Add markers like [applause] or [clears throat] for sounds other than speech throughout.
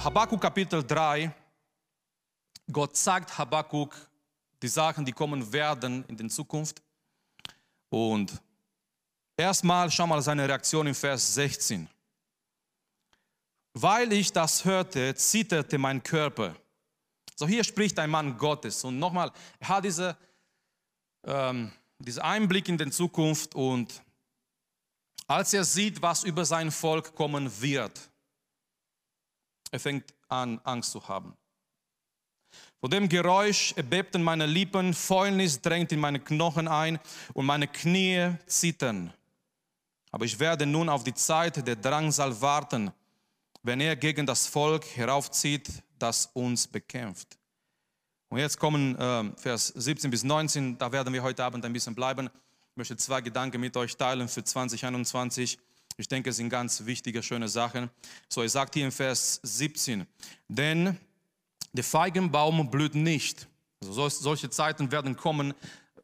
So Habakkuk Kapitel 3, Gott sagt Habakkuk die Sachen, die kommen werden in der Zukunft. Und erstmal schau mal seine Reaktion im Vers 16. Weil ich das hörte, zitterte mein Körper. So hier spricht ein Mann Gottes. Und nochmal, er hat diese, ähm, diesen Einblick in die Zukunft und als er sieht, was über sein Volk kommen wird, er fängt an, Angst zu haben. Von dem Geräusch erbebten meine Lippen, Fäulnis drängt in meine Knochen ein und meine Knie zittern. Aber ich werde nun auf die Zeit der Drangsal warten, wenn er gegen das Volk heraufzieht, das uns bekämpft. Und jetzt kommen äh, Vers 17 bis 19, da werden wir heute Abend ein bisschen bleiben. Ich möchte zwei Gedanken mit euch teilen für 2021. Ich denke, es sind ganz wichtige, schöne Sachen. So, er sagt hier im Vers 17, denn der Feigenbaum blüht nicht. Also solche Zeiten werden kommen,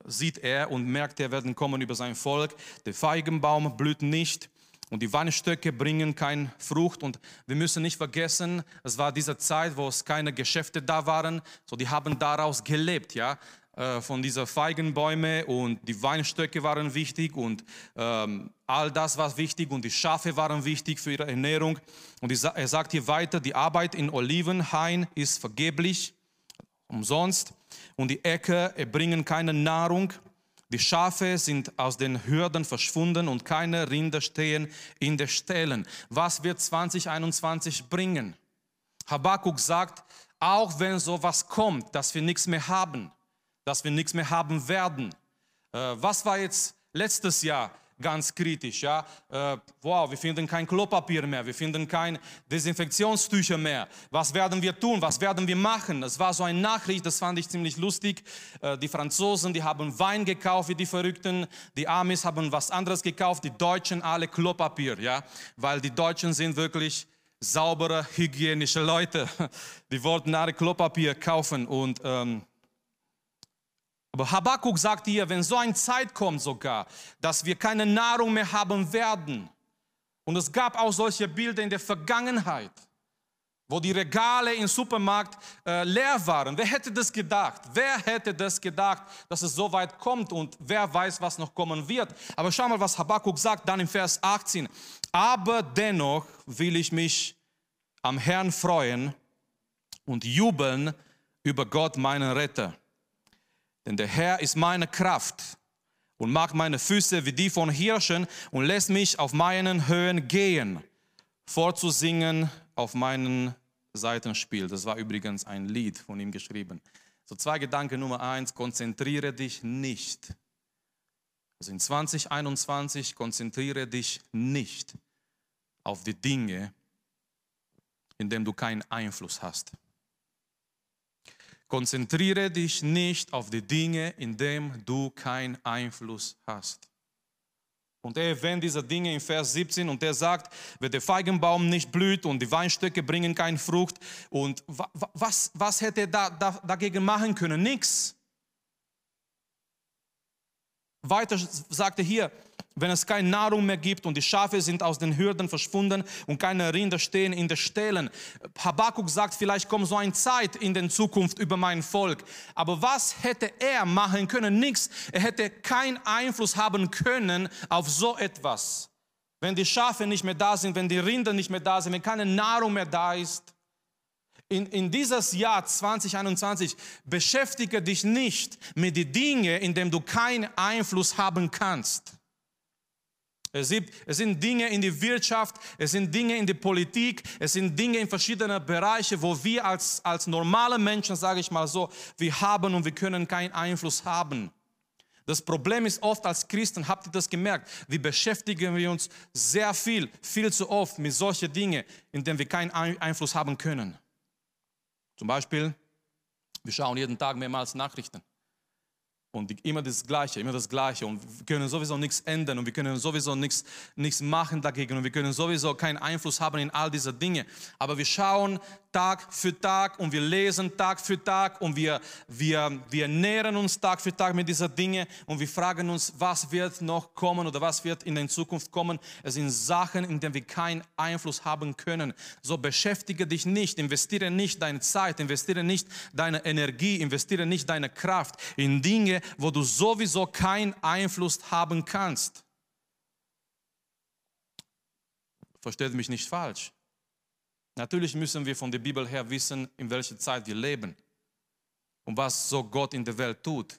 sieht er und merkt er, werden kommen über sein Volk. Der Feigenbaum blüht nicht und die Weinstöcke bringen keine Frucht. Und wir müssen nicht vergessen, es war diese Zeit, wo es keine Geschäfte da waren. So, die haben daraus gelebt, ja, äh, von dieser Feigenbäume und die Weinstöcke waren wichtig und ähm, all das war wichtig und die Schafe waren wichtig für ihre Ernährung. Und er sagt hier weiter, die Arbeit in Olivenhain ist vergeblich, umsonst und die Äcker erbringen keine Nahrung. Die Schafe sind aus den Hürden verschwunden und keine Rinder stehen in den Ställen. Was wird 2021 bringen? Habakkuk sagt, auch wenn sowas kommt, dass wir nichts mehr haben, dass wir nichts mehr haben werden. Äh, was war jetzt letztes Jahr? ganz kritisch. Ja? Äh, wow, wir finden kein Klopapier mehr, wir finden kein Desinfektionstücher mehr. Was werden wir tun? Was werden wir machen? Es war so eine Nachricht, das fand ich ziemlich lustig. Äh, die Franzosen, die haben Wein gekauft wie die Verrückten. Die Amis haben was anderes gekauft. Die Deutschen alle Klopapier, ja, weil die Deutschen sind wirklich saubere, hygienische Leute. [laughs] Die wollten alle Klopapier kaufen und ähm, aber Habakkuk sagt hier, wenn so eine Zeit kommt sogar, dass wir keine Nahrung mehr haben werden, und es gab auch solche Bilder in der Vergangenheit, wo die Regale im Supermarkt äh, leer waren. Wer hätte das gedacht? Wer hätte das gedacht, dass es so weit kommt und wer weiß, was noch kommen wird? Aber schau mal, was Habakkuk sagt dann im Vers 18. Aber dennoch will ich mich am Herrn freuen und jubeln über Gott, meinen Retter. Denn der Herr ist meine Kraft und macht meine Füße wie die von Hirschen und lässt mich auf meinen Höhen gehen, vorzusingen auf meinen Seitenspiel. Das war übrigens ein Lied von ihm geschrieben. So zwei Gedanken. Nummer eins, konzentriere dich nicht. Also in 2021 konzentriere dich nicht auf die Dinge, in denen du keinen Einfluss hast. Konzentriere dich nicht auf die Dinge, in denen du keinen Einfluss hast. Und er erwähnt diese Dinge in Vers 17 und er sagt, wenn der Feigenbaum nicht blüht und die Weinstöcke bringen keine Frucht und was, was hätte er da, da, dagegen machen können? Nichts. Weiter sagt er hier, wenn es keine Nahrung mehr gibt und die Schafe sind aus den Hürden verschwunden und keine Rinder stehen in den Ställen. Habakkuk sagt, vielleicht kommt so eine Zeit in der Zukunft über mein Volk. Aber was hätte er machen können? Nichts. Er hätte keinen Einfluss haben können auf so etwas. Wenn die Schafe nicht mehr da sind, wenn die Rinder nicht mehr da sind, wenn keine Nahrung mehr da ist. In, in dieses Jahr 2021 beschäftige dich nicht mit den Dingen, in denen du keinen Einfluss haben kannst. Es sind, Dinge in der Wirtschaft, es sind Dinge in der Politik, es sind Dinge in verschiedenen Bereichen, wo wir als, als normale Menschen, sage ich mal so, wir haben und wir können keinen Einfluss haben. Das Problem ist oft als Christen, habt ihr das gemerkt, wir beschäftigen wir uns sehr viel, viel zu oft mit solchen Dingen, in denen wir keinen Einfluss haben können. Zum Beispiel, wir schauen jeden Tag mehrmals Nachrichten. Und immer das Gleiche, immer das Gleiche und wir können sowieso nichts ändern und wir können sowieso nichts, nichts machen dagegen und wir können sowieso keinen Einfluss haben in all diese Dinge. Aber wir schauen Tag für Tag und wir lesen Tag für Tag und wir, wir, wir nähern uns Tag für Tag mit dieser Dinge und wir fragen uns, was wird noch kommen oder was wird in der Zukunft kommen. Es sind Sachen, in denen wir keinen Einfluss haben können. So beschäftige dich nicht, investiere nicht deine Zeit, investiere nicht deine Energie, investiere nicht deine Kraft in Dinge, wo du sowieso keinen Einfluss haben kannst. Versteht mich nicht falsch. Natürlich müssen wir von der Bibel her wissen, in welcher Zeit wir leben und was so Gott in der Welt tut.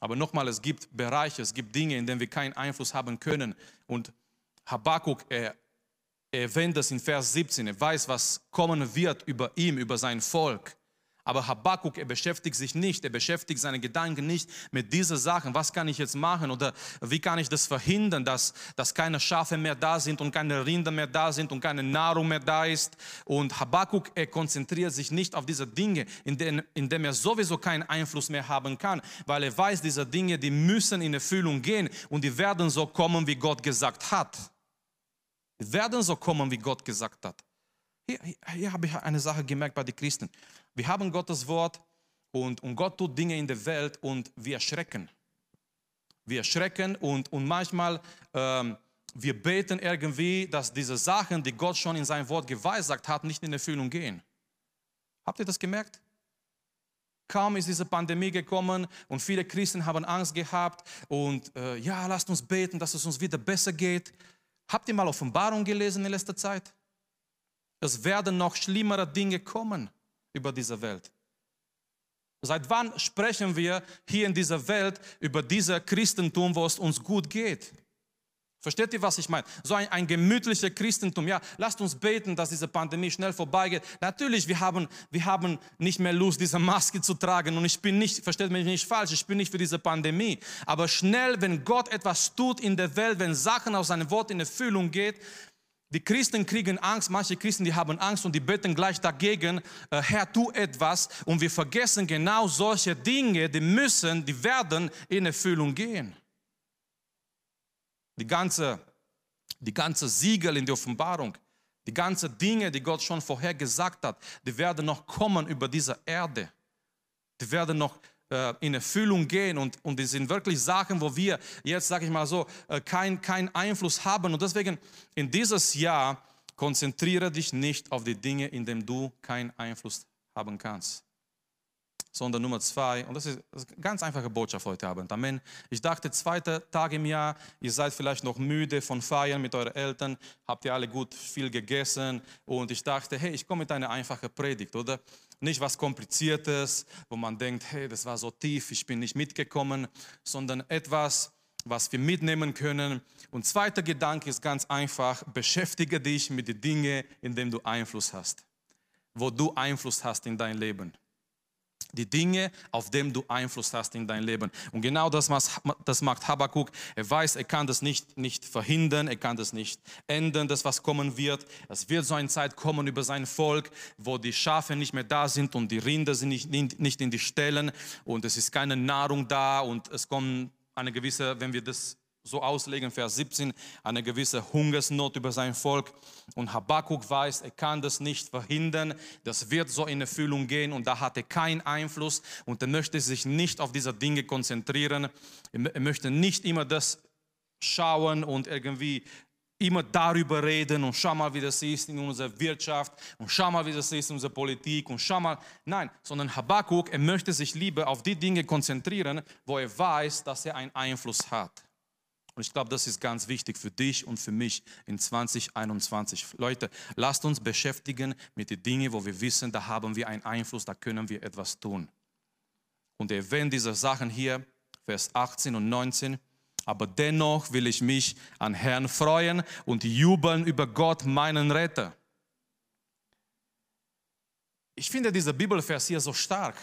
Aber nochmal, es gibt Bereiche, es gibt Dinge, in denen wir keinen Einfluss haben können. Und Habakkuk er, er erwähnt das in Vers 17. Er weiß, was kommen wird über ihm, über sein Volk. Aber Habakkuk, er beschäftigt sich nicht, er beschäftigt seine Gedanken nicht mit diesen Sachen. Was kann ich jetzt machen oder wie kann ich das verhindern, dass, dass keine Schafe mehr da sind und keine Rinder mehr da sind und keine Nahrung mehr da ist. Und Habakkuk, er konzentriert sich nicht auf diese Dinge, in denen, in denen er sowieso keinen Einfluss mehr haben kann, weil er weiß, diese Dinge, die müssen in Erfüllung gehen und die werden so kommen, wie Gott gesagt hat. Die werden so kommen, wie Gott gesagt hat. Hier, hier, hier habe ich eine Sache gemerkt bei den Christen. Wir haben Gottes Wort und, und Gott tut Dinge in der Welt und wir erschrecken. Wir erschrecken und, und manchmal ähm, wir beten irgendwie, dass diese Sachen, die Gott schon in sein Wort geweissagt hat, nicht in Erfüllung gehen. Habt ihr das gemerkt? Kaum ist diese Pandemie gekommen und viele Christen haben Angst gehabt und äh, ja, lasst uns beten, dass es uns wieder besser geht. Habt ihr mal Offenbarung gelesen in letzter Zeit? Es werden noch schlimmere Dinge kommen über diese Welt. Seit wann sprechen wir hier in dieser Welt über dieses Christentum, wo es uns gut geht? Versteht ihr, was ich meine? So ein, ein gemütlicher Christentum. Ja, lasst uns beten, dass diese Pandemie schnell vorbeigeht. Natürlich, wir haben, wir haben nicht mehr Lust, diese Maske zu tragen. Und ich bin nicht, versteht mich nicht falsch, ich bin nicht für diese Pandemie. Aber schnell, wenn Gott etwas tut in der Welt, wenn Sachen aus seinem Wort in Erfüllung geht, die Christen kriegen Angst, manche Christen, die haben Angst und die beten gleich dagegen, äh, Herr, tu etwas. Und wir vergessen genau solche Dinge, die müssen, die werden in Erfüllung gehen. Die ganze, die ganze Siegel in der Offenbarung, die ganze Dinge, die Gott schon vorher gesagt hat, die werden noch kommen über diese Erde. Die werden noch äh, in Erfüllung gehen und, und die sind wirklich Sachen, wo wir jetzt, sage ich mal so, äh, keinen kein Einfluss haben. Und deswegen in dieses Jahr konzentriere dich nicht auf die Dinge, in denen du keinen Einfluss haben kannst. Sondern Nummer zwei, und das ist, eine ganz einfache Botschaft heute Abend. Amen. Ich dachte, zweiter Tag im Jahr, ihr seid vielleicht noch müde von Feiern mit euren Eltern, habt ihr alle gut viel gegessen und ich dachte, hey, ich komme mit einer einfachen Predigt, oder? Nicht was Kompliziertes, wo man denkt, hey, das war so tief, ich bin nicht mitgekommen, sondern etwas, was wir mitnehmen können. Und zweiter Gedanke ist ganz einfach, beschäftige dich mit den Dingen, in denen du Einfluss hast, wo du Einfluss hast in dein Leben die Dinge, auf denen du Einfluss hast in dein Leben. Und genau das, das macht Habakkuk. Er weiß, er kann das nicht, nicht verhindern, er kann das nicht ändern, das was kommen wird. Es wird so eine Zeit kommen über sein Volk, wo die Schafe nicht mehr da sind und die Rinder sind nicht, nicht in die Ställen und es ist keine Nahrung da und es kommt eine gewisse, wenn wir das so auslegen, Vers 17, eine gewisse Hungersnot über sein Volk. Und Habakkuk weiß, er kann das nicht verhindern. Das wird so in Erfüllung gehen und da hat er keinen Einfluss und er möchte sich nicht auf diese Dinge konzentrieren. Er möchte nicht immer das schauen und irgendwie immer darüber reden und schau mal, wie das ist in unserer Wirtschaft und schau mal, wie das ist in unserer Politik und schau mal. Nein, sondern Habakkuk, er möchte sich lieber auf die Dinge konzentrieren, wo er weiß, dass er einen Einfluss hat. Und ich glaube, das ist ganz wichtig für dich und für mich in 2021. Leute, lasst uns beschäftigen mit den Dingen, wo wir wissen, da haben wir einen Einfluss, da können wir etwas tun. Und er erwähnt diese Sachen hier, Vers 18 und 19. Aber dennoch will ich mich an Herrn freuen und jubeln über Gott, meinen Retter. Ich finde dieser Bibelvers hier so stark.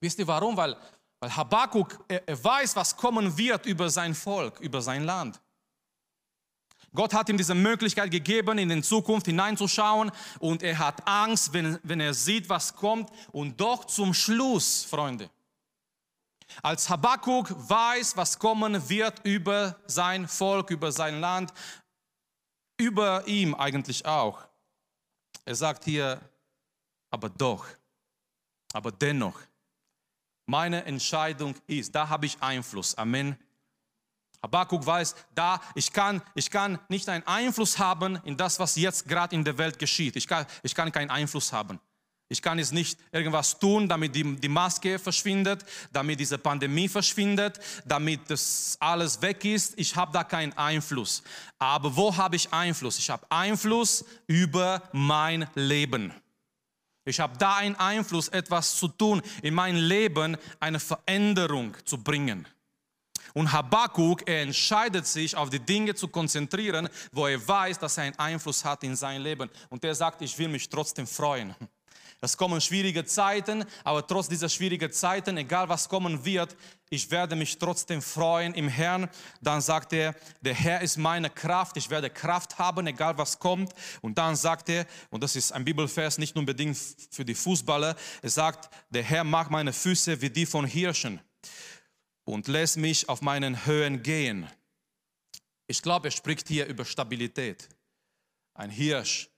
Wisst ihr warum? Weil weil Habakkuk, er, er weiß, was kommen wird über sein Volk, über sein Land. Gott hat ihm diese Möglichkeit gegeben, in die Zukunft hineinzuschauen und er hat Angst, wenn, wenn er sieht, was kommt. Und doch zum Schluss, Freunde, Als Habakkuk weiß, was kommen wird über sein Volk, über sein Land, über ihm eigentlich auch. Er sagt hier, aber doch, aber dennoch, meine Entscheidung ist, da habe ich Einfluss. Amen. Habakkuk weiß, da ich kann, ich kann nicht einen Einfluss haben in das, was jetzt gerade in der Welt geschieht. Ich kann, ich kann keinen Einfluss haben. Ich kann jetzt nicht irgendwas tun, damit die, die Maske verschwindet, damit diese Pandemie verschwindet, damit das alles weg ist. Ich habe da keinen Einfluss. Aber wo habe ich Einfluss? Ich habe Einfluss über mein Leben. Ich habe da einen Einfluss, etwas zu tun, in mein Leben eine Veränderung zu bringen. Und Habakkuk, er entscheidet sich, auf die Dinge zu konzentrieren, wo er weiß, dass er einen Einfluss hat in sein Leben. Und er sagt, ich will mich trotzdem freuen. Es kommen schwierige Zeiten, aber trotz dieser schwierigen Zeiten, egal was kommen wird, ich werde mich trotzdem freuen im Herrn. Dann sagt er, der Herr ist meine Kraft, ich werde Kraft haben, egal was kommt. Und dann sagt er, und das ist ein Bibelvers nicht unbedingt für die Fußballer, er sagt, der Herr macht meine Füße wie die von Hirschen und lässt mich auf meinen Höhen gehen. Ich glaube, er spricht hier über Stabilität. Ein Hirsch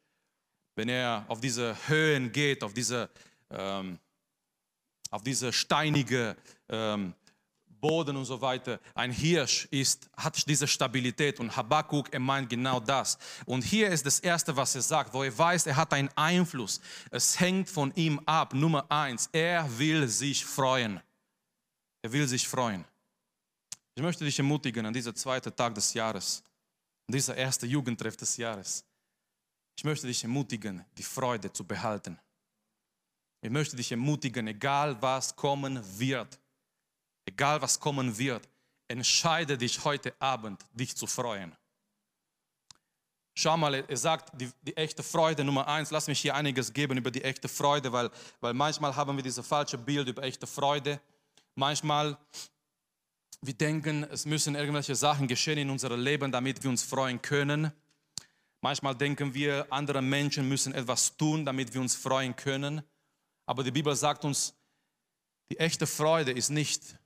wenn er auf diese Höhen geht, auf diese, ähm, auf diese steinige ähm, Boden und so weiter. Ein Hirsch ist, hat diese Stabilität und Habakkuk, er meint genau das. Und hier ist das Erste, was er sagt, wo er weiß, er hat einen Einfluss. Es hängt von ihm ab. Nummer eins, er will sich freuen. Er will sich freuen. Ich möchte dich ermutigen an dieser zweiten Tag des Jahres, an dieser erste Jugendtreff des Jahres. Ich möchte dich ermutigen, die Freude zu behalten. Ich möchte dich ermutigen, egal was kommen wird, egal was kommen wird, entscheide dich heute Abend, dich zu freuen. Schau mal, er sagt, die, die, echte Freude Nummer eins, lass mich hier einiges geben über die echte Freude, weil, weil manchmal haben wir dieses falsche Bild über echte Freude. Manchmal, wir denken, es müssen irgendwelche Sachen geschehen in unserem Leben, damit wir uns freuen können. Manchmal denken wir, andere Menschen müssen etwas tun, damit wir uns freuen können. Aber die Bibel sagt uns, die echte Freude ist nicht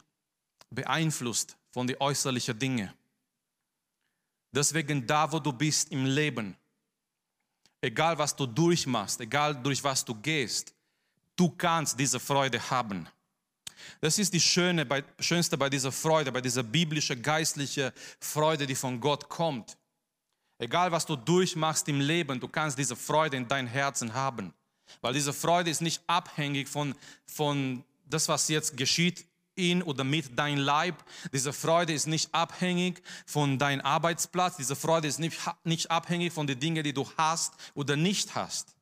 beeinflusst von den äußerlichen Dingen. Deswegen da, wo du bist im Leben, egal was du durchmachst, egal durch was du gehst, du kannst diese Freude haben. Das ist die Schöne, Schönste bei dieser Freude, bei dieser biblischen, geistlichen Freude, die von Gott kommt. Egal was du durchmachst im Leben, du kannst diese Freude in dein Herzen haben. Weil diese Freude ist nicht abhängig von, von das, was jetzt geschieht in oder mit deinem Leib. Diese Freude ist nicht abhängig von deinem Arbeitsplatz. Diese Freude ist nicht, nicht abhängig von den Dingen, die du hast oder nicht hast.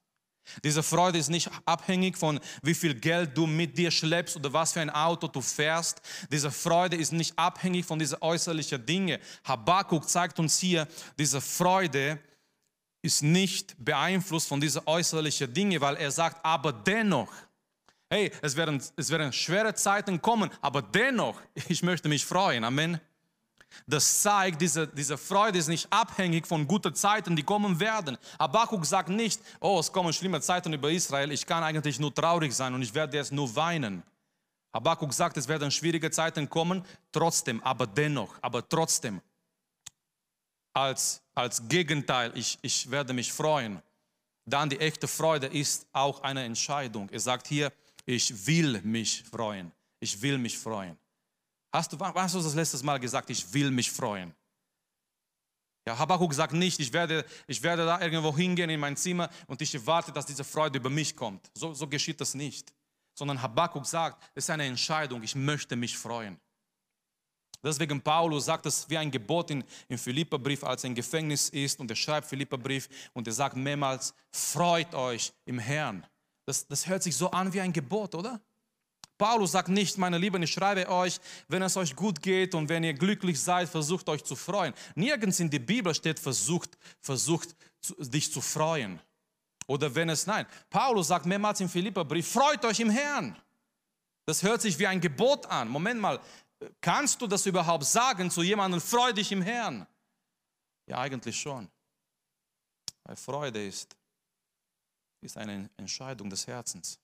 Diese Freude ist nicht abhängig von wie viel Geld du mit dir schleppst oder was für ein Auto du fährst. Diese Freude ist nicht abhängig von diesen äußerlichen Dingen. Habakkuk zeigt uns hier, diese Freude ist nicht beeinflusst von diesen äußerlichen Dingen, weil er sagt, aber dennoch, hey, es werden, es werden schwere Zeiten kommen, aber dennoch, [laughs] ich möchte mich freuen. Amen. Das zeigt, diese, diese Freude ist nicht abhängig von guten Zeiten, die kommen werden. Habakkuk sagt nicht, oh, es kommen schlimme Zeiten über Israel, ich kann eigentlich nur traurig sein und ich werde jetzt nur weinen. Habakkuk sagt, es werden schwierige Zeiten kommen, trotzdem, aber dennoch, aber trotzdem. Als, als Gegenteil, ich, ich werde mich freuen. Dann die echte Freude ist auch eine Entscheidung. Er sagt hier, ich will mich freuen. Ich will mich freuen. Hast du, hast du das letztes Mal gesagt, ich will mich freuen? Ja, Habakkuk sagt nicht, ich werde, ich werde da irgendwo hingehen in mein Zimmer und ich erwarte, dass diese Freude über mich kommt. So, so geschieht das nicht. Sondern Habakkuk sagt, es ist eine Entscheidung, ich möchte mich freuen. Deswegen Paulus sagt es wie ein Gebot in, im Philipperbrief, als er im Gefängnis ist und er schreibt Philipperbrief und er sagt mehrmals, freut euch im Herrn. Das, das hört sich so an wie ein Gebot, oder? Paulus sagt nicht, meine Lieben, ich schreibe euch, wenn es euch gut geht und wenn ihr glücklich seid, versucht euch zu freuen. Nirgends in der Bibel steht, versucht, versucht dich zu freuen. Oder wenn es, nein. Paulus sagt mehrmals im Philipperbrief, freut euch im Herrn. Das hört sich wie ein Gebot an. Moment mal, kannst du das überhaupt sagen zu jemandem, freu dich im Herrn? Ja, eigentlich schon. Weil Freude ist, ist eine Entscheidung des Herzens.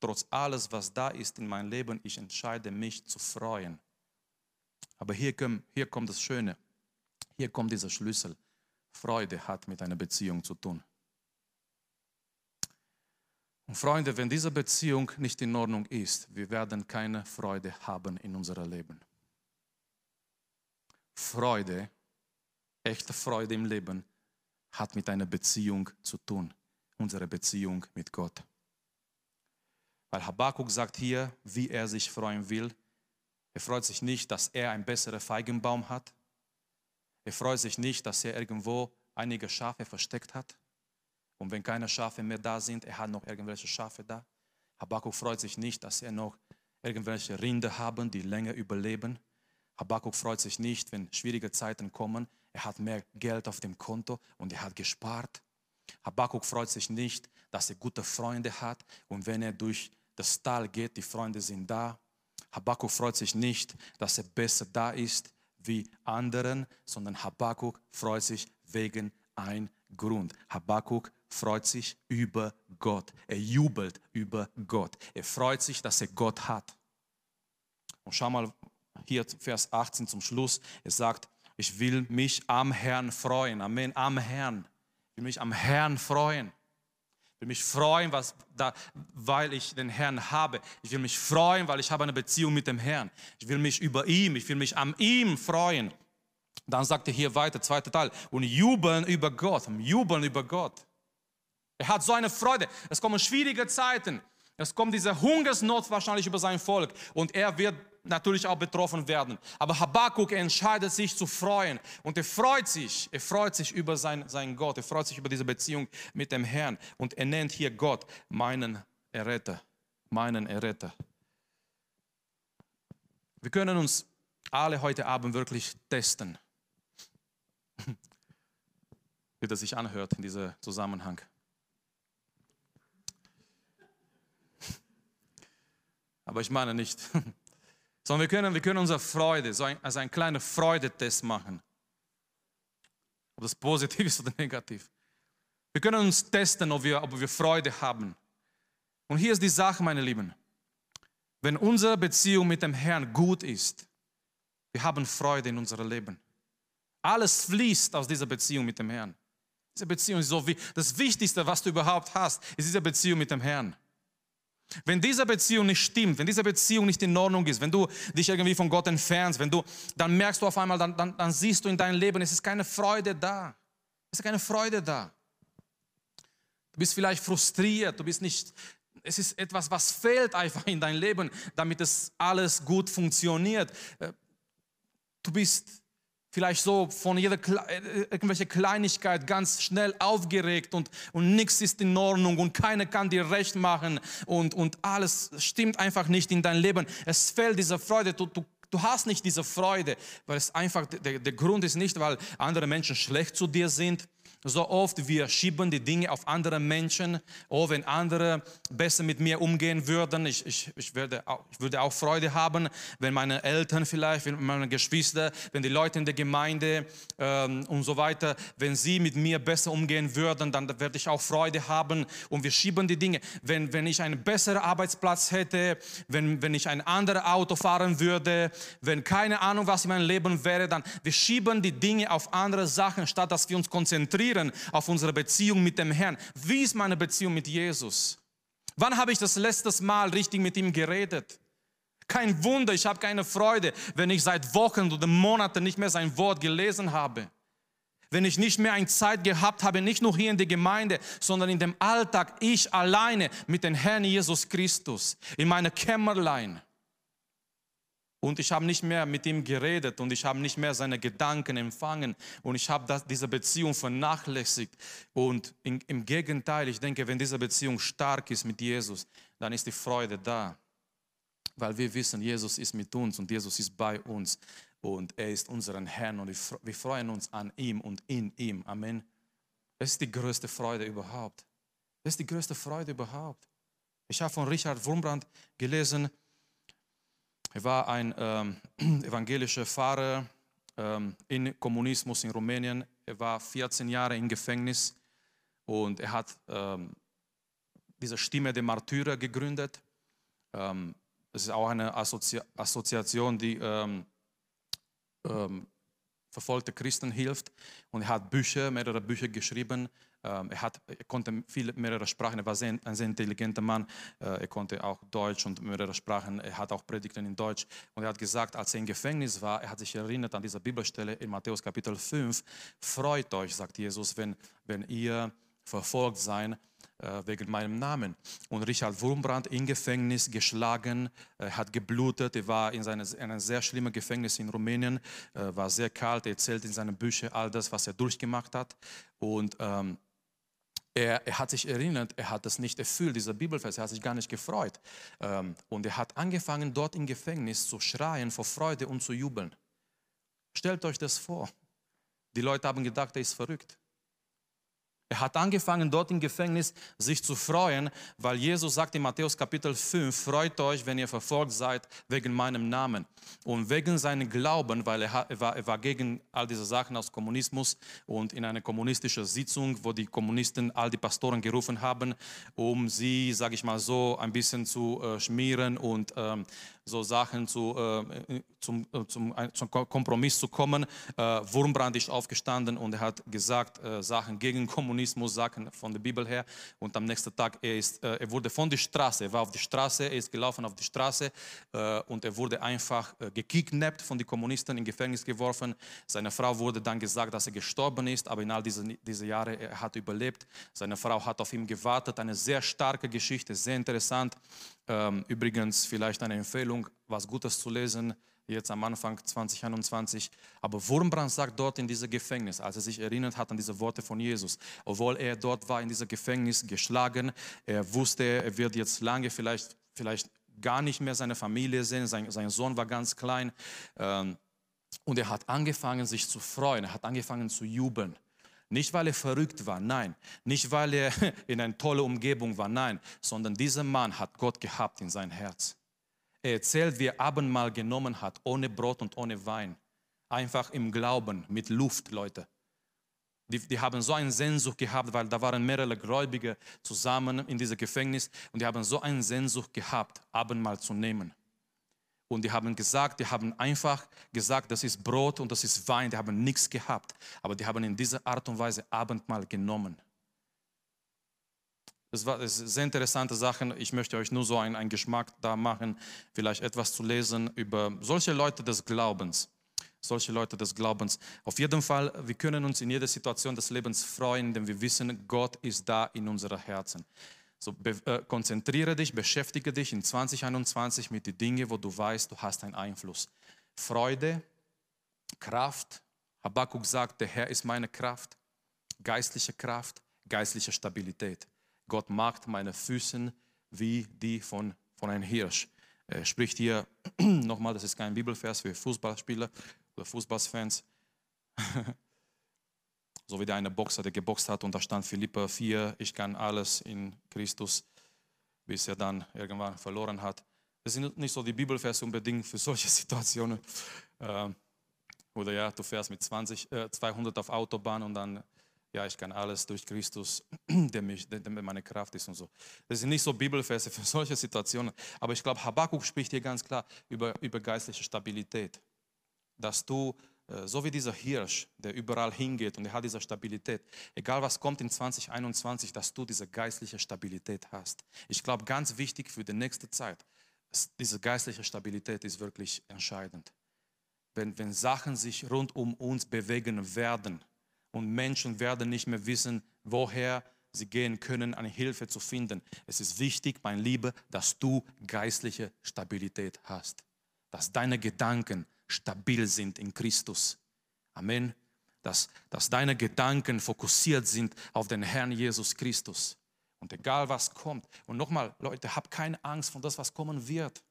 Trotz alles, was da ist in meinem Leben, ich entscheide mich zu freuen. Aber hier, hier kommt das Schöne. Hier kommt dieser Schlüssel. Freude hat mit einer Beziehung zu tun. Und Freunde, wenn diese Beziehung nicht in Ordnung ist, wir werden keine Freude haben in unserem Leben. Freude, echte Freude im Leben, hat mit einer Beziehung zu tun. Unsere Beziehung mit Gott. Weil Habakkuk sagt hier, wie er sich freuen will. Er freut sich nicht, dass er einen besseren Feigenbaum hat. Er freut sich nicht, dass er irgendwo einige Schafe versteckt hat. Und wenn keine Schafe mehr da sind, er hat noch irgendwelche Schafe da. Habakkuk freut sich nicht, dass er noch irgendwelche Rinde haben, die länger überleben. Habakkuk freut sich nicht, wenn schwierige Zeiten kommen. Er hat mehr Geld auf dem Konto und er hat gespart. Habakkuk freut sich nicht, dass er gute Freunde hat und wenn er durch das Tal geht, die Freunde sind da. Habakkuk freut sich nicht, dass er besser da ist wie anderen, sondern Habakkuk freut sich wegen ein Grund. Habakkuk freut sich über Gott. Er jubelt über Gott. Er freut sich, dass er Gott hat. Und schau mal hier Vers 18 zum Schluss. Er sagt, ich will mich am Herrn freuen. Amen. Am Herrn. Ich will mich am Herrn freuen. Ich will mich freuen, was da, weil ich den Herrn habe. Ich will mich freuen, weil ich habe eine Beziehung mit dem Herrn. Ich will mich über ihm, ich will mich an ihm freuen. Dann sagt er hier weiter, zweiter Teil, und jubeln über Gott, jubeln über Gott. Er hat so eine Freude. Es kommen schwierige Zeiten. Es kommt diese Hungersnot wahrscheinlich über sein Volk und er wird natürlich auch betroffen werden. Aber Habakkuk entscheidet sich zu freuen und er freut sich, er freut sich über sein, seinen Gott, er freut sich über diese Beziehung mit dem Herrn und er nennt hier Gott meinen Erretter, meinen Erretter. Wir können uns alle heute Abend wirklich testen, [laughs] wie das sich anhört in diesem Zusammenhang. [laughs] Aber ich meine nicht. [laughs] Sondern wir können, wir können unsere Freude, so ein, also einen kleinen Freudetest machen. Ob das positiv ist oder negativ. Wir können uns testen, ob wir, ob wir Freude haben. Und hier ist die Sache, meine Lieben. Wenn unsere Beziehung mit dem Herrn gut ist, wir haben Freude in unserem Leben. Alles fließt aus dieser Beziehung mit dem Herrn. Diese Beziehung ist so wie das Wichtigste, was du überhaupt hast, ist diese Beziehung mit dem Herrn. Wenn diese Beziehung nicht stimmt, wenn diese Beziehung nicht in Ordnung ist, wenn du dich irgendwie von Gott entfernst, wenn du, dann merkst du auf einmal, dann, dann, dann siehst du in deinem Leben, es ist keine Freude da. Es ist keine Freude da. Du bist vielleicht frustriert, du bist nicht, es ist etwas, was fehlt einfach in deinem Leben, damit es alles gut funktioniert. Äh, du bist vielleicht so von jeder äh, irgendwelche Kleinigkeit ganz schnell aufgeregt und, und nichts ist in Ordnung und keiner kann dir recht machen und, und alles stimmt einfach nicht in dein Leben. Es fehlt diese Freude, du, du, du hast nicht diese Freude, weil es einfach, der, der Grund ist nicht, weil andere Menschen schlecht zu dir sind, so oft wir schieben die Dinge auf andere Menschen. Oh, wenn andere besser mit mir umgehen würden, ich, ich, ich, würde auch, ich würde auch Freude haben, wenn meine Eltern vielleicht, wenn meine Geschwister, wenn die Leute in der Gemeinde ähm, und so weiter, wenn sie mit mir besser umgehen würden, dann werde ich auch Freude haben. Und wir schieben die Dinge. Wenn, wenn ich einen besseren Arbeitsplatz hätte, wenn, wenn ich ein anderes Auto fahren würde, wenn keine Ahnung, was in meinem Leben wäre, dann wir schieben die Dinge auf andere Sachen, statt dass wir uns konzentrieren konzentrieren auf unsere Beziehung mit dem Herrn. Wie ist meine Beziehung mit Jesus? Wann habe ich das letzte Mal richtig mit ihm geredet? Kein Wunder, ich habe keine Freude, wenn ich seit Wochen oder Monaten nicht mehr sein Wort gelesen habe. Wenn ich nicht mehr eine Zeit gehabt habe, nicht nur hier in der Gemeinde, sondern in dem Alltag, ich alleine mit dem Herrn Jesus Christus, in meiner Kämmerlein. Und ich habe nicht mehr mit ihm geredet und ich habe nicht mehr seine Gedanken empfangen und ich habe diese Beziehung vernachlässigt. Und in, im Gegenteil, ich denke, wenn diese Beziehung stark ist mit Jesus, dann ist die Freude da. Weil wir wissen, Jesus ist mit uns und Jesus ist bei uns und er ist unseren Herrn und wir freuen uns an ihm und in ihm. Amen. Das ist die größte Freude überhaupt. Das ist die größte Freude überhaupt. Ich habe von Richard Wurmbrand gelesen, er war ein ähm, [clears throat] evangelischer Pfarrer ähm, in Kommunismus in Rumänien. Er war 14 Jahre im Gefängnis und er hat ähm, diese Stimme der Martyrer gegründet. Ähm, es ist auch eine Assozi Assoziation, die ähm, ähm, verfolgte Christen hilft. Und er hat Bücher, mehrere Bücher geschrieben. Ähm, er, hat, er konnte viele, mehrere Sprachen, er war sehr, ein sehr intelligenter Mann. Äh, er konnte auch Deutsch und mehrere Sprachen. Er hat auch Predigten in Deutsch. Und er hat gesagt, als er im Gefängnis war, er hat sich erinnert an diese Bibelstelle in Matthäus Kapitel 5. Freut euch, sagt Jesus, wenn, wenn ihr verfolgt seid äh, wegen meinem Namen. Und Richard Wurmbrand im Gefängnis geschlagen, äh, hat geblutet. Er war in, seine, in einem sehr schlimmen Gefängnis in Rumänien, war sehr kalt. Er erzählt in seinen Büchern all das, was er durchgemacht hat. Und ähm, er, er, hat sich erinnert, er hat das nicht erfüllt, dieser Bibelvers, er hat sich gar nicht gefreut. Ähm, und er hat angefangen, dort im Gefängnis zu schreien vor Freude und zu jubeln. Stellt euch das vor. Die Leute haben gedacht, er ist verrückt. Er hat angefangen, dort im Gefängnis sich zu freuen, weil Jesus sagt in Matthäus Kapitel 5, freut euch, wenn ihr verfolgt seid wegen meinem Namen. Und wegen seinem Glauben, weil er, war, war gegen all diese Sachen aus Kommunismus und in einer kommunistischen Sitzung, wo die Kommunisten all die Pastoren gerufen haben, um sie, sage ich mal so, ein bisschen zu äh, schmieren und ähm, so Sachen zu, äh, zum, äh, zum, zum, Kompromiss zu kommen. Äh, Wurmbrand ist aufgestanden und er hat gesagt, äh, Sachen gegen Kommunismus, Sachen von der Bibel her. Und am nächsten Tag, er, ist, äh, er wurde von der Straße, er war auf die Straße, er ist gelaufen auf die Straße äh, und er wurde einfach äh, gekidnappt von den Kommunisten, in Gefängnis geworfen. Seine Frau wurde dann gesagt, dass er gestorben ist, aber in all diesen diese Jahren, er hat überlebt. Seine Frau hat auf ihn gewartet. Eine sehr starke Geschichte, sehr interessant. Ähm, übrigens vielleicht eine Empfehlung, was Gutes zu lesen, jetzt am Anfang 2021. Aber Wurmbrand sagt dort in diesem Gefängnis, als er sich erinnert hat an diese Worte von Jesus, obwohl er dort war in diesem Gefängnis geschlagen, er wusste, er wird jetzt lange vielleicht, vielleicht gar nicht mehr seine Familie sehen, sein, sein Sohn war ganz klein. Ähm, und er hat angefangen, sich zu freuen, er hat angefangen zu jubeln. Nicht, weil er verrückt war, nein. Nicht, weil er [laughs] in einer tollen Umgebung war, nein. Sondern dieser Mann hat Gott gehabt in sein Herz. Er erzählt, wie er Abendmahl genommen hat, ohne Brot und ohne Wein. Einfach im Glauben, mit Luft, Leute. Die, die haben so eine Sehnsucht gehabt, weil da waren mehrere Gläubige zusammen in diesem Gefängnis und die haben so eine Sehnsucht gehabt, Abendmahl zu nehmen. Und die haben gesagt, die haben einfach gesagt, das ist Brot und das ist Wein. Die haben nichts gehabt. Aber die haben in dieser Art und Weise Abendmahl genommen. Das war das sehr interessante Sachen. Ich möchte euch nur so einen, einen Geschmack da machen, vielleicht etwas zu lesen über solche Leute des Glaubens. Solche Leute des Glaubens. Auf jeden Fall, wir können uns in jeder Situation des Lebens freuen, denn wir wissen, Gott ist da in unseren Herzen. So, äh, konzentriere dich, beschäftige dich in 2021 mit den Dingen, wo du weißt, du hast einen Einfluss. Freude, Kraft. Habakkuk sagt, der Herr ist meine Kraft. Geistliche Kraft, geistliche Stabilität. Gott macht meine Füße wie die von, von einem Hirsch. Er spricht hier [clears throat] nochmal, das ist kein Bibelvers für Fußballspieler oder Fußballfans. [laughs] So wie der eine Boxer, der geboxt hat und da stand Philippa 4, ich kann alles in Christus, bis er dann irgendwann verloren hat. Das sind nicht so die Bibelverse unbedingt für solche [laughs] Situationen. Ähm, oder ja, du fährst mit 20, äh, 200 auf Autobahn und dann, ja, ich kann alles durch Christus, [clears throat] der, mich, der, der meine Kraft ist und so. Das sind nicht so Bibelverse [laughs] für solche Situationen. Aber ich glaube, Habakkuk spricht hier ganz klar über, über geistliche Stabilität. Dass du so wie dieser Hirsch, der überall hingeht und er hat diese Stabilität. Egal was kommt in 2021, dass du diese geistliche Stabilität hast. Ich glaube, ganz wichtig für die nächste Zeit, diese geistliche Stabilität ist wirklich entscheidend. Wenn, wenn Sachen sich rund um uns bewegen werden und Menschen werden nicht mehr wissen, woher sie gehen können, eine Hilfe zu finden. Es ist wichtig, mein Lieber, dass du geistliche Stabilität hast, dass deine Gedanken, stabil sind in Christus. Amen. Dass, dass deine Gedanken fokussiert sind auf den Herrn Jesus Christus. Und egal was kommt. Und nochmal, Leute, habt keine Angst vor das, was kommen wird.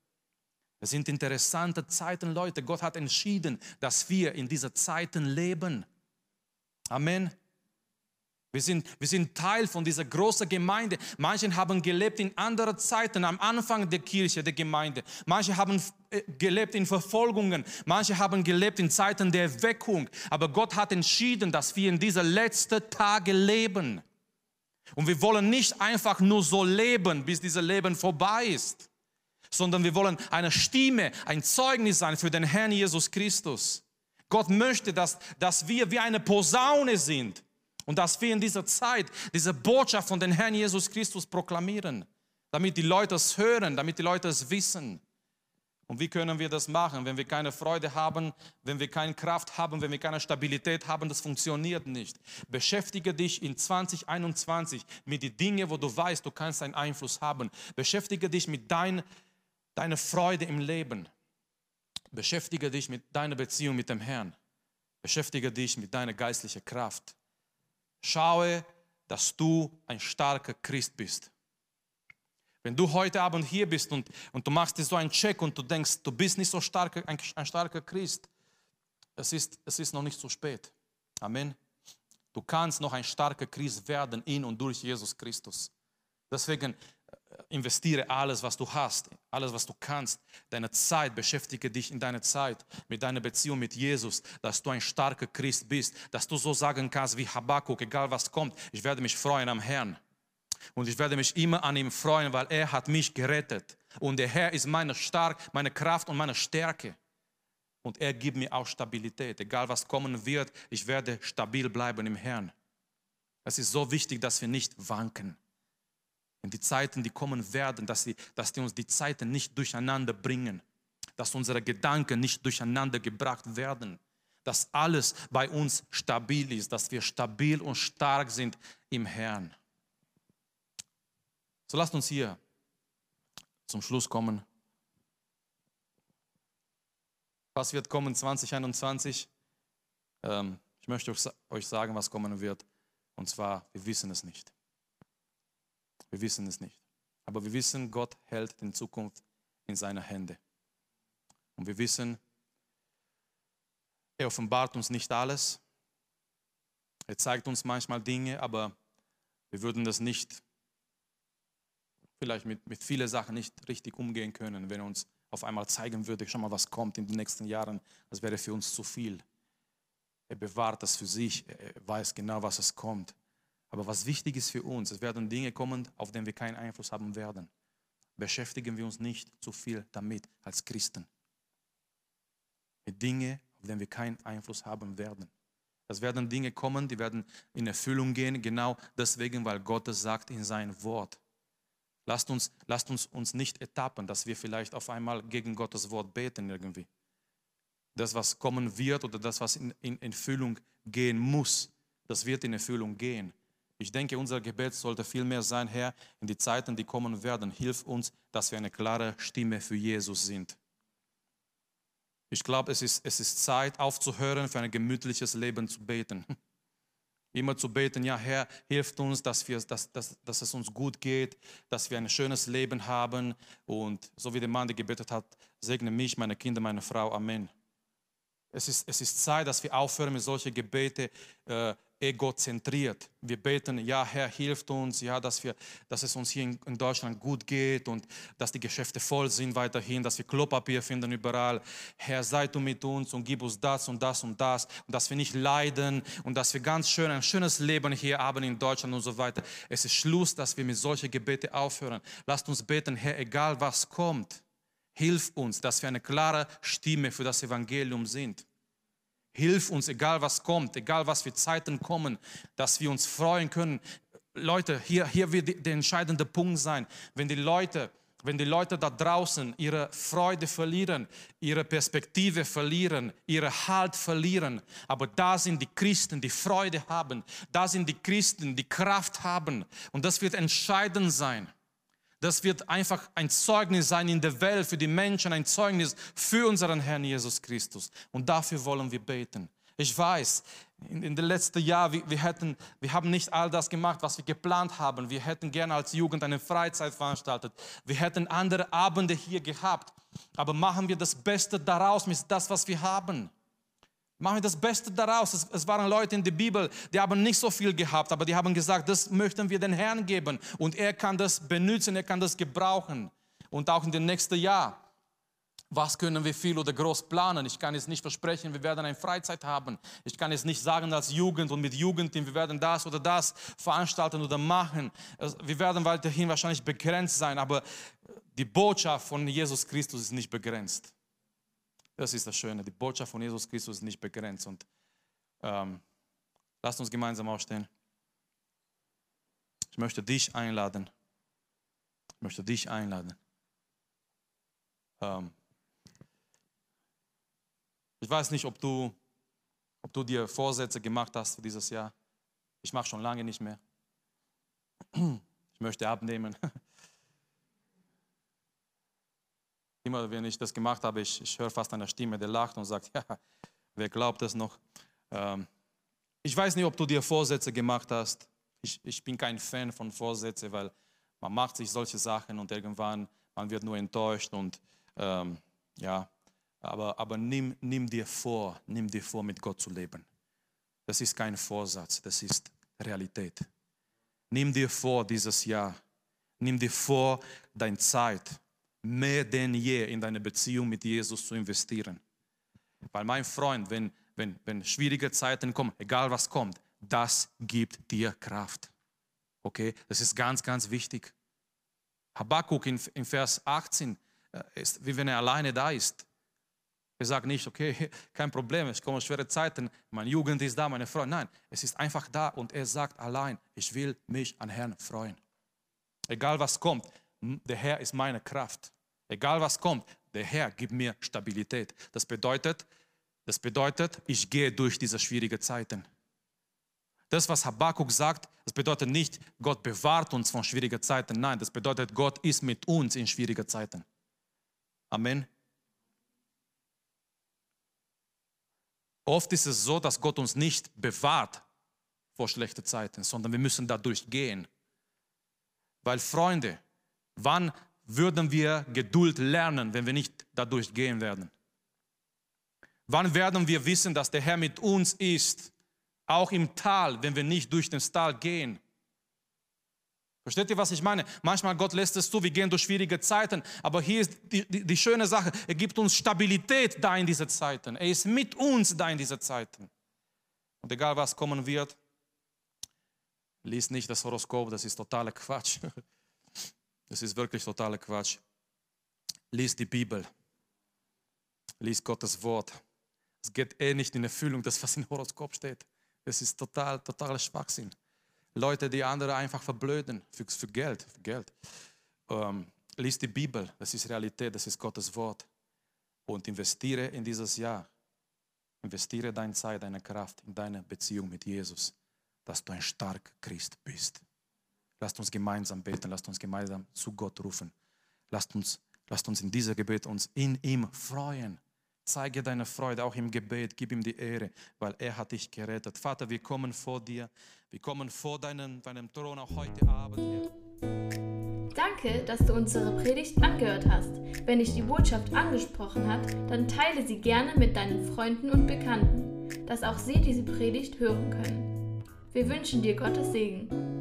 Es sind interessante Zeiten, Leute. Gott hat entschieden, dass wir in diese Zeiten leben. Amen. Wir sind, wir sind Teil von dieser großen Gemeinde. Manche haben gelebt in anderen Zeiten, am Anfang der Kirche, der Gemeinde. Manche haben äh, gelebt in Verfolgungen. Manche haben gelebt in Zeiten der Erweckung. Aber Gott hat entschieden, dass wir in diese letzten Tage leben. Und wir wollen nicht einfach nur so leben, bis dieses Leben vorbei ist, sondern wir wollen eine Stimme, ein Zeugnis sein für den Herrn Jesus Christus. Gott möchte, dass, dass wir wie eine Posaune sind und dass wir in dieser Zeit diese Botschaft von den Herrn Jesus Christus proklamieren, damit die Leute es hören, damit die Leute es wissen. Und wie können wir das machen, wenn wir keine Freude haben, wenn wir keine Kraft haben, wenn wir keine Stabilität haben? Das funktioniert nicht. Beschäftige dich in 2021 mit den Dingen, wo du weißt, du kannst einen Einfluss haben. Beschäftige dich mit dein, deiner Freude im Leben. Beschäftige dich mit deiner Beziehung mit dem Herrn. Beschäftige dich mit deiner geistlichen Kraft. Schaue, dass du ein starker Christ bist. Wenn du heute Abend hier bist und, und du machst dir so einen Check und du denkst, du bist nicht so stark, ein, ein starker Christ, es ist, es ist noch nicht zu spät. Amen. Du kannst noch ein starker Christ werden in und durch Jesus Christus. Deswegen investiere alles, was du hast, alles, was du kannst, deine Zeit, beschäftige dich in deiner Zeit mit deiner Beziehung mit Jesus, dass du ein starker Christ bist, dass du so sagen kannst wie Habakkuk, egal was kommt, ich werde mich freuen am Herrn. Und ich werde mich immer an ihm freuen, weil er hat mich gerettet. Und der Herr ist meine Stark, meine Kraft und meine Stärke. Und er gibt mir auch Stabilität. Egal was kommen wird, ich werde stabil bleiben im Herrn. Es ist so wichtig, dass wir nicht wanken in die Zeiten, die kommen werden, dass, sie, dass die uns die Zeiten nicht durcheinander bringen, dass unsere Gedanken nicht durcheinander gebracht werden, dass alles bei uns stabil ist, dass wir stabil und stark sind im Herrn. So lasst uns hier zum Schluss kommen. Was wird kommen 2021? Ähm, ich möchte euch sagen, was kommen wird. Und zwar, wir wissen es nicht. Wir wissen es nicht. Aber wir wissen, Gott hält die Zukunft in seine Hände. Und wir wissen, er offenbart uns nicht alles. Er zeigt uns manchmal Dinge, aber wir würden das nicht, vielleicht mit, mit vielen Sachen nicht richtig umgehen können, wenn er uns auf einmal zeigen würde, schau mal, was kommt in den nächsten Jahren. Das wäre für uns zu viel. Er bewahrt das für sich, er weiß genau, was es kommt. Aber was wichtig ist für uns, es werden Dinge kommen, auf die wir keinen Einfluss haben werden. Beschäftigen wir uns nicht zu viel damit als Christen. Mit Dingen, auf die wir keinen Einfluss haben werden. Es werden Dinge kommen, die werden in Erfüllung gehen, genau deswegen, weil Gott es sagt in sein Wort. Lasst uns, lasst uns uns nicht etappen, dass wir vielleicht auf einmal gegen Gottes Wort beten irgendwie. Das, was kommen wird oder das, was in, in Erfüllung gehen muss, das wird in Erfüllung gehen. Ich denke, unser Gebet sollte viel mehr sein, Herr, in die Zeiten, die kommen werden, hilf uns, dass wir eine klare Stimme für Jesus sind. Ich glaube, es ist, es ist Zeit aufzuhören, für ein gemütliches Leben zu beten. [laughs] Immer zu beten, ja Herr, hilf uns, dass, wir, dass, dass, dass es uns gut geht, dass wir ein schönes Leben haben. Und so wie der Mann, der gebetet hat, segne mich, meine Kinder, meine Frau. Amen. Es ist, es ist Zeit, dass wir aufhören mit solchen Gebeten. Äh, egozentriert. Wir beten, ja, Herr, hilft uns, ja, dass, wir, dass es uns hier in, Deutschland gut geht und dass die Geschäfte voll sind weiterhin, dass wir Klopapier finden überall. Herr, sei du mit uns und gib uns das und das und das und dass wir nicht leiden und dass wir ganz schön ein schönes Leben hier haben in Deutschland und so weiter. Es ist Schluss, dass wir mit solchen Gebeten aufhören. Lasst uns beten, Herr, egal was kommt, hilf uns, dass wir eine klare Stimme für das Evangelium sind. Hilf uns, egal was kommt, egal was für Zeiten kommen, dass wir uns freuen können. Leute, hier, hier wird der entscheidende Punkt sein, wenn die Leute, wenn die Leute da draußen ihre Freude verlieren, ihre Perspektive verlieren, ihre Halt verlieren, aber da sind die Christen, die Freude haben, da sind die Christen, die Kraft haben und das wird entscheidend sein. Das wird einfach ein Zeugnis sein in der Welt für die Menschen, ein Zeugnis für unseren Herrn Jesus Christus. Und dafür wollen wir beten. Ich weiß, in, in den letzten Jahren, wir, wir, hätten, wir haben nicht all das gemacht, was wir geplant haben. Wir hätten gerne als Jugend eine Freizeit veranstaltet. Wir hätten andere Abende hier gehabt. Aber machen wir das Beste daraus mit das, was wir haben. Machen wir das Beste daraus. Es, es, waren Leute in der Bibel, die haben nicht so viel gehabt, aber die haben gesagt, das möchten wir den Herrn geben. Und er kann das benutzen, er kann das gebrauchen. Und auch in den nächsten Jahr Was können wir viel oder groß planen? Ich kann es nicht versprechen, wir werden eine Freizeit haben. Ich kann es nicht sagen als Jugend und mit Jugendlichen, wir werden das oder das veranstalten oder machen. Wir werden weiterhin wahrscheinlich begrenzt sein, aber die Botschaft von Jesus Christus ist nicht begrenzt. Das ist das Schöne. Die Botschaft von Jesus Christus ist nicht begrenzt. Und ähm, lasst uns gemeinsam aufstehen. Ich möchte dich einladen. Ich möchte dich einladen. Ähm, ich weiß nicht, ob du, ob du dir Vorsätze gemacht hast für dieses Jahr. Ich mache schon lange nicht mehr. Ich möchte abnehmen. Immer wenn ich das gemacht habe, ich, ich höre fast eine Stimme, der lacht und sagt, [laughs] ja, wer glaubt das noch? Ähm, ich weiß nicht, ob du dir Vorsätze gemacht hast. Ich, ich bin kein Fan von Vorsätzen, weil man macht sich solche Sachen und irgendwann man wird nur enttäuscht und ähm, ja, aber, aber nimm, nimm dir vor, nimm dir vor, mit Gott zu leben. Das ist kein Vorsatz, das ist Realität. Nimm dir vor dieses Jahr, nimm dir vor, deine Zeit mehr denn je in deine Beziehung mit Jesus zu investieren. Weil mein Freund, wenn, wenn, wenn schwierige Zeiten kommen, egal was kommt, das gibt dir Kraft. Okay, das ist ganz, ganz wichtig. Habakkuk in, in Vers 18 äh, ist, wie wenn er alleine da ist. Er sagt nicht, okay, [laughs] kein Problem, es kommen schwere Zeiten, meine Jugend ist da, meine Freunde. Nein, es ist einfach da und er sagt allein, ich will mich an Herrn freuen. Egal was kommt, der Herr ist meine Kraft. Egal was kommt, der Herr gibt mir Stabilität. Das bedeutet, das bedeutet, ich gehe durch diese schwierigen Zeiten. Das, was Habakkuk sagt, das bedeutet nicht, Gott bewahrt uns von schwierigen Zeiten. Nein, das bedeutet, Gott ist mit uns in schwierigen Zeiten. Amen. Oft ist es so, dass Gott uns nicht bewahrt vor schlechten Zeiten, sondern wir müssen dadurch gehen. Weil Freunde, wann würden wir Geduld lernen, wenn wir nicht dadurch gehen werden? Wann werden wir wissen, dass der Herr mit uns ist, auch im Tal, wenn wir nicht durch den Tal gehen? Versteht ihr, was ich meine? Manchmal Gott lässt es zu, wir gehen durch schwierige Zeiten, aber hier ist die, die, die schöne Sache, er gibt uns Stabilität da in diese Zeiten. Er ist mit uns da in diese Zeiten. Und egal was kommen wird, lies nicht das Horoskop, das ist totaler Quatsch. [laughs] Das ist wirklich totaler Quatsch. Lies die Bibel. Lies Gottes Wort. Es geht eh nicht in Erfüllung, das, was im Horoskop steht. Das ist total, totaler Schwachsinn. Leute, die andere einfach verblöden für, für Geld. Für Geld. Ähm, lies die Bibel, das ist Realität, das ist Gottes Wort. Und investiere in dieses Jahr. Investiere deine Zeit, deine Kraft in deine Beziehung mit Jesus, dass du ein starker Christ bist. Lasst uns gemeinsam beten, lasst uns gemeinsam zu Gott rufen. Lasst uns, lasst uns in dieser Gebet uns in ihm freuen. Zeige deine Freude auch im Gebet, gib ihm die Ehre, weil er hat dich gerettet. Vater, wir kommen vor dir, wir kommen vor deinem, deinem Thron auch heute Abend. Danke, dass du unsere Predigt angehört hast. Wenn dich die Botschaft angesprochen hat, dann teile sie gerne mit deinen Freunden und Bekannten, dass auch sie diese Predigt hören können. Wir wünschen dir Gottes Segen.